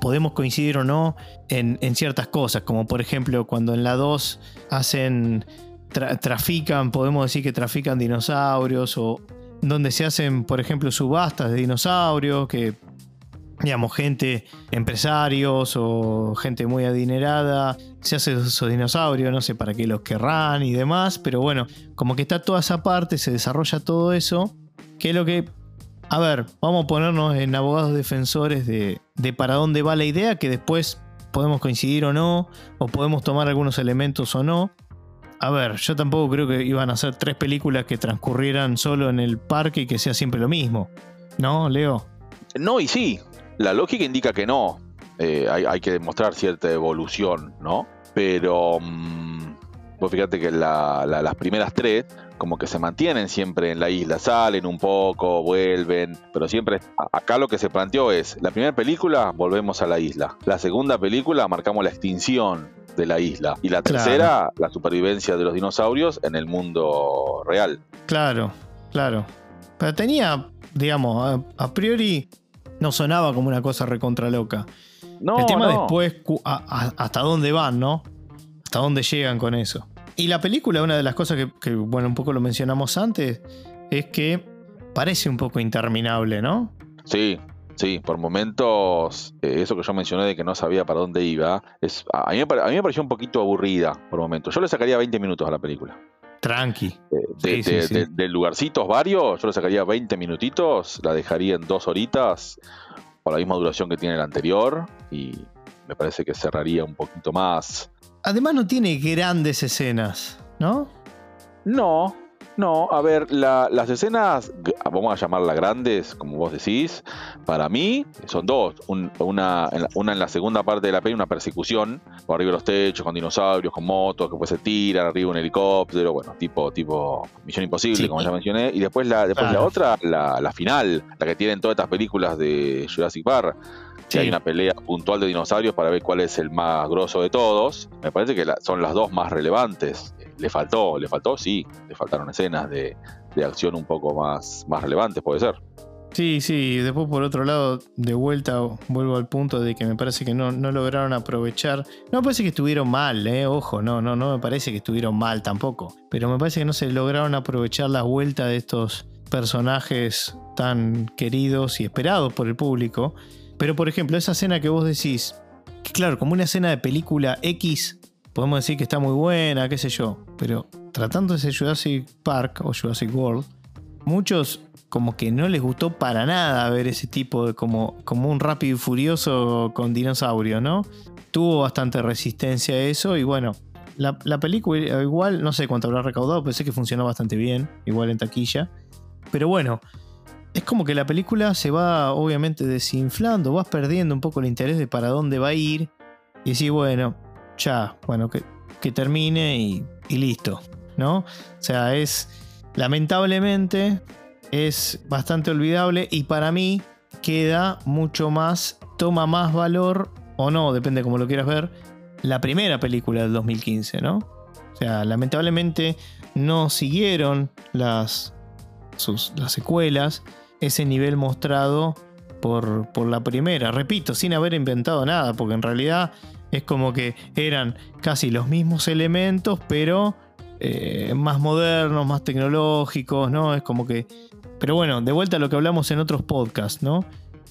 podemos coincidir o no en, en ciertas cosas, como por ejemplo cuando en la 2 hacen trafican, podemos decir que trafican dinosaurios o donde se hacen, por ejemplo, subastas de dinosaurios, que, digamos, gente, empresarios o gente muy adinerada, se hace esos dinosaurios, no sé para qué los querrán y demás, pero bueno, como que está toda esa parte, se desarrolla todo eso, que es lo que... A ver, vamos a ponernos en abogados defensores de, de para dónde va la idea, que después podemos coincidir o no, o podemos tomar algunos elementos o no, a ver, yo tampoco creo que iban a ser tres películas que transcurrieran solo en el parque y que sea siempre lo mismo. ¿No, Leo? No, y sí. La lógica indica que no. Eh, hay, que demostrar cierta evolución, ¿no? Pero mm, vos fíjate que las primeras tres como que se mantienen siempre en la isla, salen un poco, vuelven, pero siempre acá lo que se planteó es, la primera película volvemos a la isla, la segunda película marcamos la extinción de la isla. Y la tercera, la supervivencia de los dinosaurios en el mundo real. Claro, claro. Pero tenía, digamos, a, priori no sonaba como una cosa recontra loca. No, el tema después, hasta dónde van, ¿no? Hasta dónde llegan con eso. Y la película, una de las cosas que, que, bueno, un poco lo mencionamos antes, es que parece un poco interminable, ¿no? Sí, Sí, por momentos, eh, eso que yo mencioné de que no sabía para dónde iba, es, a, mí a mí me pareció un poquito aburrida por momentos. Yo le sacaría 20 minutos a la película. Tranqui. Eh, de, Sí, sí, de- sí. de lugarcitos varios, yo le sacaría 20 minutitos, la dejaría en dos horitas, por la misma duración que tiene la anterior, y me parece que cerraría un poquito más. Además no tiene grandes escenas, ¿no? No, no, a ver, la- las escenas, vamos a llamarlas grandes, como vos decís, para mí son dos. Un- una, en la, una en la segunda parte de la peli, una persecución, por arriba de los techos, con dinosaurios, con motos, que después se tiran, arriba un helicóptero, bueno, tipo, tipo Misión Imposible, Sí. como ya mencioné. Y después la, después la otra, la, la final, la que tienen todas estas películas de Jurassic Park. Sí. Hay una pelea puntual de dinosaurios para ver cuál es el más grosso de todos. Me parece que la- son las dos más relevantes. Le faltó, le faltó, sí, le faltaron escenas de, de acción un poco más, más relevantes, puede ser. Sí, sí, después por otro lado, de vuelta vuelvo al punto de que me parece que no, no lograron aprovechar. No me parece que estuvieron mal, eh, ojo, no, no, no me parece que estuvieron mal tampoco. Pero me parece que no se lograron aprovechar la vuelta de estos personajes tan queridos y esperados por el público. Pero por ejemplo, esa escena que vos decís, que claro, como una escena de película X, podemos decir que está muy buena, qué sé yo. Pero tratando de Jurassic Park o Jurassic World, muchos como que no les gustó para nada ver ese tipo de como, como un rápido y furioso con dinosaurio, ¿no? Tuvo bastante resistencia a eso y bueno, la, la película igual, no sé cuánto habrá recaudado, pensé que funcionó bastante bien, igual en taquilla. Pero bueno, es como que la película se va obviamente desinflando, vas perdiendo un poco el interés de para dónde va a ir y decís, bueno, ya, bueno, que, que termine y, listo, ¿no? O sea, es lamentablemente es bastante olvidable y para mí queda mucho más, toma más valor o no, depende como lo quieras ver, la primera película del 2015, ¿no? O sea, lamentablemente no siguieron las, sus, las secuelas, ese nivel mostrado por, por la primera. Repito, sin haber inventado nada, porque en realidad es como que eran casi los mismos elementos, pero eh, más modernos, más tecnológicos, ¿no? Es como que... Pero bueno, de vuelta a lo que hablamos en otros podcasts, ¿no?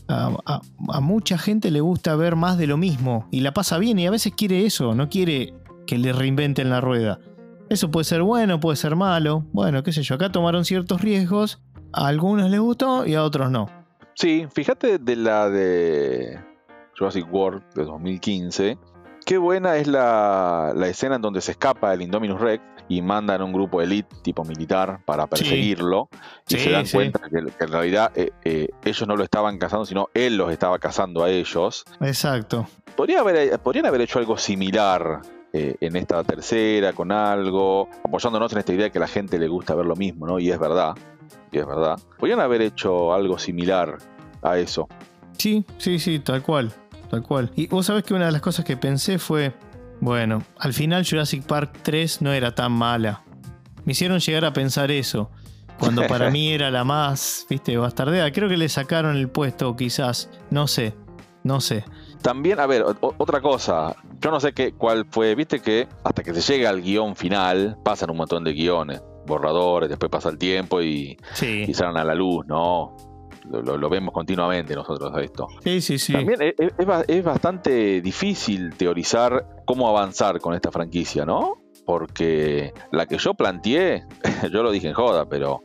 A, a- a mucha gente le gusta ver más de lo mismo y la pasa bien y a veces quiere eso, no quiere que le reinventen la rueda. Eso puede ser bueno, puede ser malo. Bueno, qué sé yo, acá tomaron ciertos riesgos, a algunos les gustó y a otros no. Sí, fíjate de la de Jurassic World de 2015. Qué buena es la, la escena en donde se escapa el Indominus Rex y mandan un grupo elite tipo militar para perseguirlo y Sí, se dan sí. cuenta que, que en realidad eh, eh, ellos no lo estaban cazando, sino él los estaba cazando a ellos. Exacto. Podría haber, podrían haber hecho algo similar eh, en esta tercera, con algo, apoyándonos en esta idea de que a la gente le gusta ver lo mismo, ¿no? Y es verdad, y es verdad. Podrían haber hecho algo similar a eso. Sí, sí, sí, tal cual, tal cual. Y vos sabés que una de las cosas que pensé fue, bueno, al final Jurassic Park 3 no era tan mala. Me hicieron llegar a pensar eso, cuando para mí era la más, viste, bastardeada. Creo que le sacaron el puesto, quizás, no sé, no sé. También, a ver, otra cosa, yo no sé qué, cuál fue, viste que hasta que se llega al guion final, pasan un montón de guiones, borradores, después pasa el tiempo y, Sí, y salen a la luz, ¿no? Lo, lo- lo vemos continuamente nosotros a esto. sí, sí, sí. También es, es ba- es bastante difícil teorizar cómo avanzar con esta franquicia, ¿no? Porque la que yo planteé, yo lo dije en joda, pero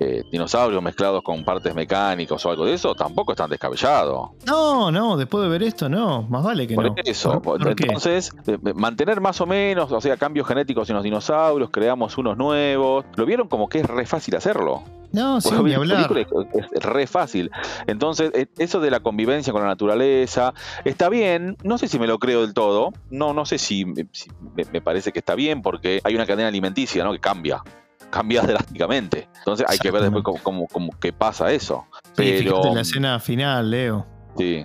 eh, dinosaurios mezclados con partes mecánicas o algo de eso tampoco es tan descabellado. No, no, después de ver esto, no, más vale que Por no. eso, ¿Por- por entonces, eh, mantener más o menos, o sea, cambios genéticos en los dinosaurios, creamos unos nuevos. Lo vieron como que es re fácil hacerlo. No, sí, ni hablar. Es re fácil. Entonces, eh, eso de la convivencia con la naturaleza está bien. No sé si me lo creo del todo. No, no sé si, si me, me parece que está bien porque hay una cadena alimenticia ¿no? que cambia. Cambia drásticamente. Entonces hay que ver después cómo, cómo- cómo- qué pasa eso. Sí, Pero. fíjate la escena final, Leo. sí,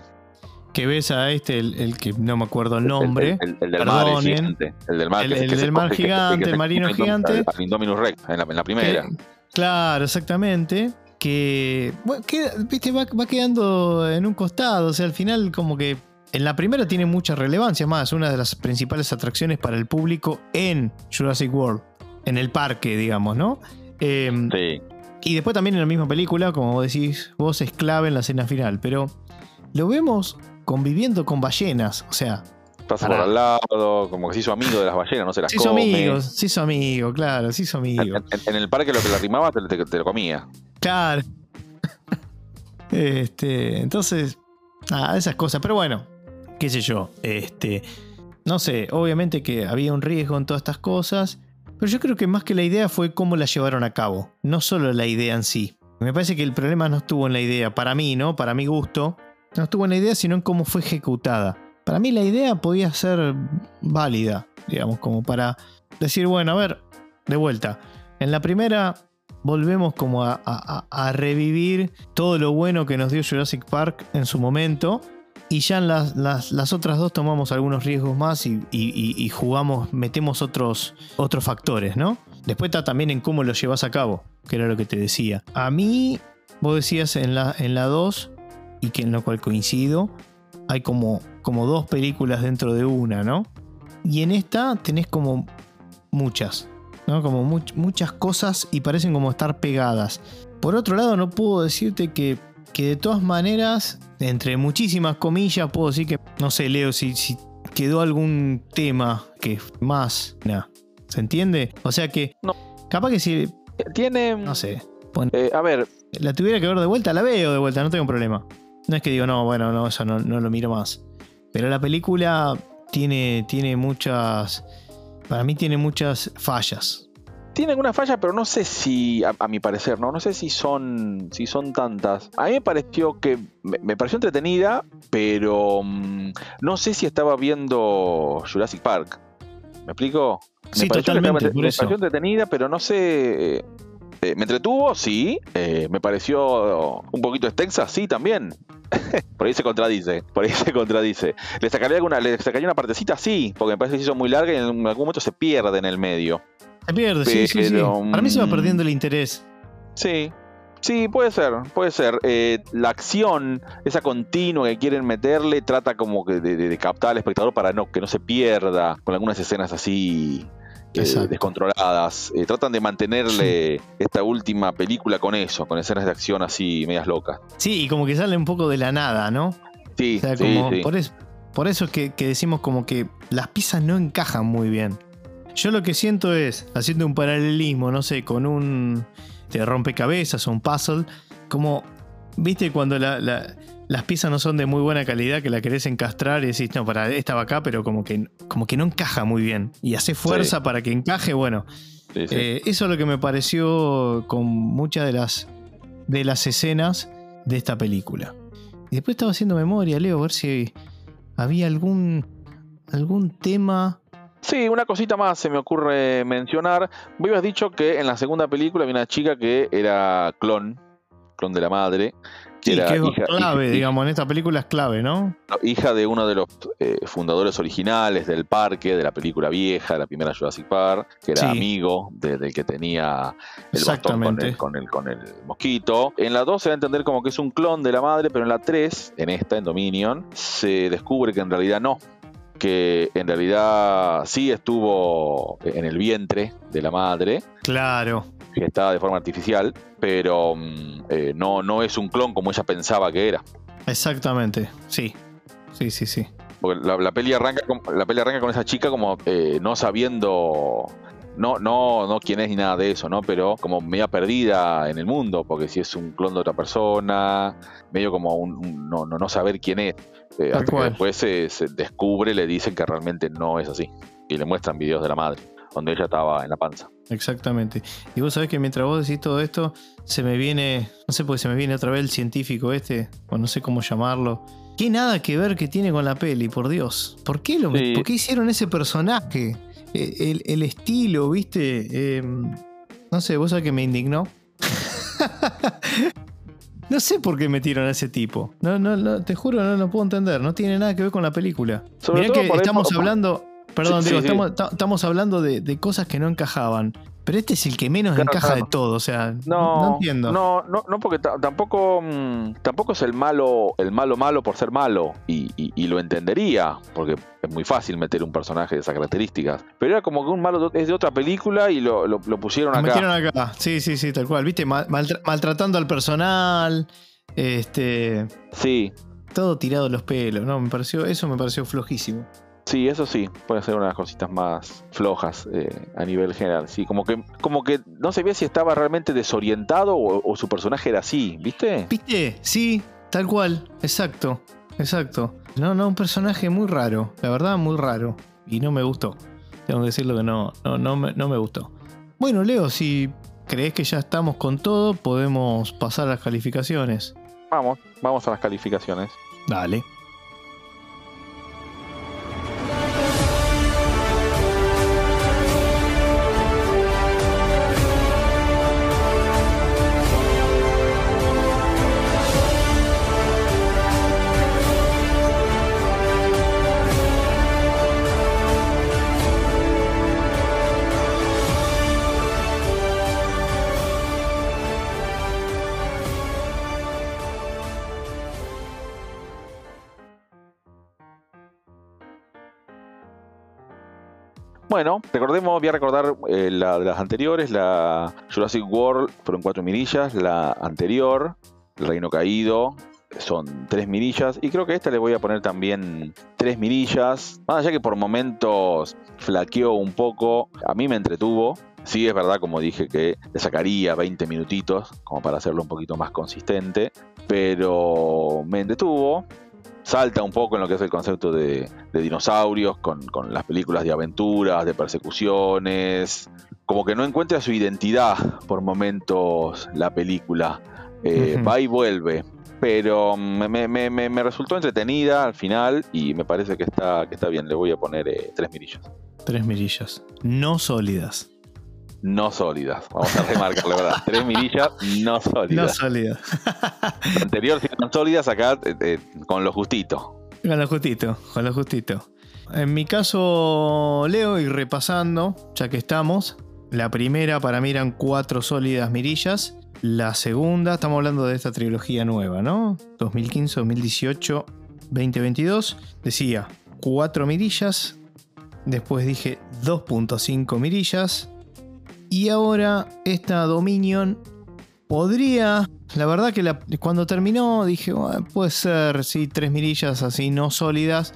Que ves a este, el, el que no me acuerdo el nombre. El, el- el del mar, el gigante. El del mar, El- el del mar gigante, el marino gigante. Al Indominus Rex, en la, en la primera. Que- claro, exactamente. Que, bueno, queda- viste, va, va quedando en un costado. O sea, al final, como que en la primera tiene mucha relevancia. Más, una de las principales atracciones para el público en Jurassic World. En el parque, digamos, ¿no? Eh, Sí. Y después también en la misma película, como vos decís, vos es clave en la escena final. Pero lo vemos conviviendo con ballenas. O sea, Pasa por al lado, como que se hizo amigo de las ballenas, no se las se hizo come. amigo, se hizo amigo, claro, se hizo amigo. en- en el parque lo que le arrimaba te, te- te lo comía. Claro. Este, entonces, nada, esas cosas. Pero bueno, qué sé yo. Este, no sé, obviamente que había un riesgo en todas estas cosas. Pero yo creo que más que la idea fue cómo la llevaron a cabo. No solo la idea en sí. Me parece que el problema no estuvo en la idea, para mí, ¿no? Para mi gusto. No estuvo en la idea, sino en cómo fue ejecutada. Para mí la idea podía ser válida, digamos, como para decir, bueno, a ver, de vuelta. En la primera volvemos como a, a- revivir todo lo bueno que nos dio Jurassic Park en su momento. Y ya en las, las- otras dos tomamos algunos riesgos más y, y- jugamos, metemos otros, otros factores, ¿no? Después está también en cómo lo llevas a cabo, que era lo que te decía. A mí, vos decías en la, en la 2, y que en lo cual coincido, hay como, como dos películas dentro de una, ¿no? Y en esta tenés como muchas, ¿no? Como much- muchas cosas y parecen como estar pegadas. Por otro lado, no puedo decirte que, que de todas maneras, entre muchísimas comillas, puedo decir que, no sé, Leo, si, si quedó algún tema que más, nah, ¿se entiende? O sea que, No. capaz que si, Tiene. no sé, eh, a ver, la tuviera que ver de vuelta, la veo de vuelta, no tengo problema. No es que digo, no, bueno, no, eso no, no lo miro más. Pero la película tiene, tiene muchas. Para mí tiene muchas fallas. Tiene alguna falla, pero no sé si, a, a mi parecer, ¿no? No sé si son, si son tantas. A mí me pareció que, me, me pareció entretenida, pero mm, no sé si estaba viendo Jurassic Park. ¿Me explico? Me Sí, pareció totalmente, me pareció entretenida, pero no sé... eh, ¿Me entretuvo? Sí. Eh, ¿Me pareció un poquito extensa? Sí, también. por ahí se contradice. Por ahí se contradice. ¿Le sacaría, alguna, ¿Le sacaría una partecita? Sí, porque me parece que se hizo muy larga y en algún momento se pierde en el medio. Se pierde, sí, sí, sí. Para mí se va mm, perdiendo el interés. Sí, sí, puede ser, puede ser. Eh, la acción, esa continua que quieren meterle, trata como que de, de- de captar al espectador para no, que no se pierda con algunas escenas así eh, descontroladas. Eh, tratan de mantenerle esta última película con eso, con escenas de acción así medias locas. Sí, y como que sale un poco de la nada, ¿no? Sí, O sea, sí, como sí. por eso, por eso es que, que decimos como que las piezas no encajan muy bien. Yo lo que siento es, haciendo un paralelismo, no sé, con un de rompecabezas o un puzzle, como, viste, cuando la- la- las piezas no son de muy buena calidad, que la querés encastrar y decís, no, para, esta va acá, pero como que, como que no encaja muy bien. Y hace fuerza para que encaje, bueno, Sí, sí. eh, eso es lo que me pareció con muchas de las, de las escenas de esta película. Y después estaba haciendo memoria, Leo, a ver si había algún, algún tema. Sí, una cosita más se me ocurre mencionar. Vos habías dicho que en la segunda película había una chica que era clon, clon de la madre. Que Sí, era que es hija- clave, hija- digamos, en esta película es clave, ¿no? Hija de uno de los eh, fundadores originales del parque, de la película vieja, la primera Jurassic Park, que era Sí. amigo de- del que tenía el bastón con el, con, el, con el mosquito. En la 2 se va a entender como que es un clon de la madre, pero en la 3, en esta, en Dominion, se descubre que en realidad no. Que en realidad sí estuvo en el vientre de la madre, Claro. gestada de forma artificial, pero mm, eh, no, no es un clon como ella pensaba que era. Exactamente. Sí. Sí, sí, sí. Porque la, la peli arranca con, la peli arranca con esa chica como eh, no sabiendo no, no, no quién es ni nada de eso, ¿no? Pero como media perdida en el mundo, porque si es un clon de otra persona, medio como un, un- no, no, no saber quién es. Eh, hasta que después se, se descubre, le dicen que realmente no es así. Y le muestran videos de la madre, donde ella estaba en la panza. Exactamente. Y vos sabés que mientras vos decís todo esto, se me viene, no sé, porque se me viene otra vez el científico este, o no sé cómo llamarlo. ¿Qué nada que ver que tiene con la peli, por Dios? ¿Por qué, lo, Sí. ¿por qué hicieron ese personaje? Eh, El, el estilo, ¿viste? Eh, no sé, vos sabés que me indignó. no sé por qué metieron a ese tipo. No, no, no, te juro, no lo puedo entender. No tiene nada que ver con la película. Sobre Mirá todo que estamos por- hablando. Perdón, Sí, digo, sí, estamos, ta- estamos hablando de, de cosas que no encajaban. Pero este es el que menos Claro, encaja claro. de todo. O sea, No, no, entiendo. No, no, no porque ta- tampoco, mm, tampoco es el malo, el malo malo por ser malo. Y, y- y lo entendería, porque es muy fácil meter un personaje de esas características. Pero era como que un malo es de otra película y lo, lo- lo pusieron Lo acá. metieron acá. Sí, sí, sí, tal cual. ¿Viste? Mal- maltra- maltratando al personal. Este. Sí, todo tirado los pelos, ¿no? Me pareció, eso me pareció flojísimo. Sí, eso sí, puede ser una de las cositas más flojas eh, a nivel general. Sí, como que, como que no se veía si estaba realmente desorientado o, su personaje era así, ¿viste? ¿Viste? Sí, tal cual, exacto, exacto. No, no, un personaje muy raro, la verdad, muy raro. Y no me gustó. Tengo que decirlo que no, no, no, me, no me gustó. Bueno, Leo, si crees que ya estamos con todo, podemos pasar a las calificaciones. Vamos, vamos a las calificaciones. Dale. Bueno, recordemos, voy a recordar eh, la de las anteriores, la Jurassic World fueron cuatro mirillas, la anterior, El Reino Caído, son tres mirillas y creo que esta le voy a poner también tres mirillas, más allá que por momentos flaqueó un poco, a mí me entretuvo, Sí, es verdad, como dije, que le sacaría 20 minutitos como para hacerlo un poquito más consistente, pero me entretuvo salta un poco en lo que es el concepto de, dinosaurios, con, las películas de aventuras, de persecuciones, como que no encuentra su identidad por momentos la película, eh, va y vuelve, pero me, resultó entretenida al final y me parece que está, que está bien, le voy a poner eh, tres mirillas. Tres mirillas, no sólidas no sólidas. Vamos a remarcarle, ¿verdad? Tres mirillas no sólidas. No sólidas. anterior si no sólidas, acá eh, eh, con lo justito. Con lo justito, con lo justito. En mi caso, leo y repasando, ya que estamos. La primera para mí eran cuatro sólidas mirillas. La segunda, estamos hablando de esta trilogía nueva, ¿no? 2015, 2018, 2022. Decía cuatro mirillas. Después dije 2.5 mirillas. Y ahora esta Dominion podría... La verdad que cuando terminó dije, puede ser, sí, tres mirillas así no sólidas.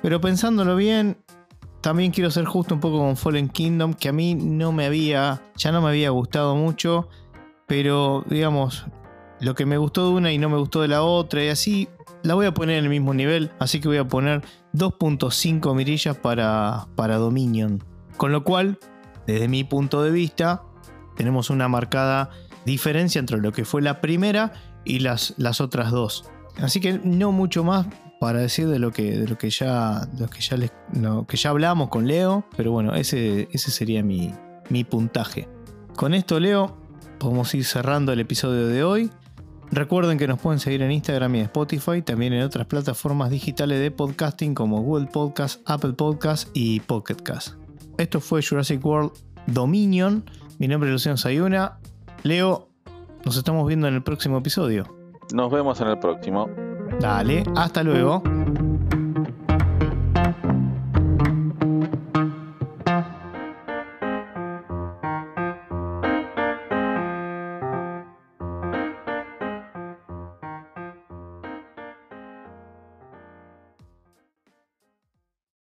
Pero pensándolo bien, también quiero ser justo un poco con Fallen Kingdom, que a mí no me había, ya no me había gustado mucho. Pero digamos, lo que me gustó de una y no me gustó de la otra y así, la voy a poner en el mismo nivel. Así que voy a poner 2.5 mirillas para, para Dominion. Con lo cual desde mi punto de vista, tenemos una marcada diferencia entre lo que fue la primera y las, las otras dos. Así que no mucho más para decir de lo que, de lo que ya, que ya, les, que ya hablamos con Leo, pero bueno, ese, ese sería mi, mi puntaje. Con esto, Leo, podemos ir cerrando el episodio de hoy. Recuerden que nos pueden seguir en Instagram y Spotify, también en otras plataformas digitales de podcasting como Google Podcast, Apple Podcast y Pocket Cast. Esto fue Jurassic World Dominion. Mi nombre es Luciano Sayuna. Leo, nos estamos viendo en el próximo episodio. Nos vemos en el próximo. Dale, hasta luego.